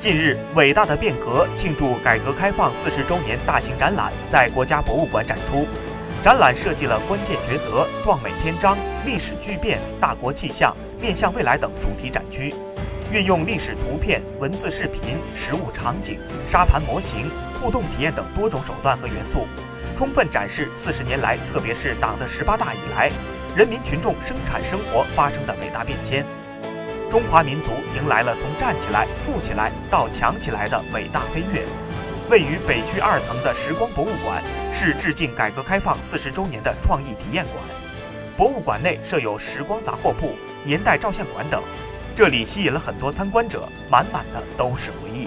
近日，伟大的变革庆祝改革开放四十周年大型展览在国家博物馆展出。展览设计了关键抉择、壮美篇章、历史巨变、大国气象、面向未来等主题展区，运用历史图片、文字、视频、实物场景、沙盘模型、互动体验等多种手段和元素，充分展示四十年来，特别是党的十八大以来，人民群众生产生活发生的伟大变迁。中华民族迎来了从站起来、富起来到强起来的伟大飞跃。位于北区二层的时光博物馆是致敬改革开放四十周年的创意体验馆。博物馆内设有时光杂货铺、年代照相馆等，这里吸引了很多参观者，满满的都是回忆。